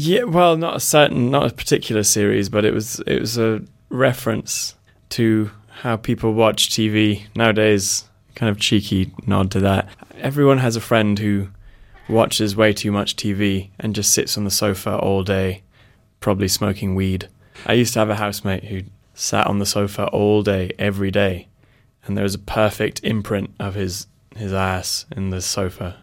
Yeah, well, not a certain, not a particular series, but it was it was a reference to how people watch TV nowadays. Kind of cheeky nod to that. Everyone has a friend who watches way too much TV and just sits on the sofa all day, probably smoking weed. I used to have a housemate who sat on the sofa all day, every day, and there was a perfect imprint of his his ass in the sofa.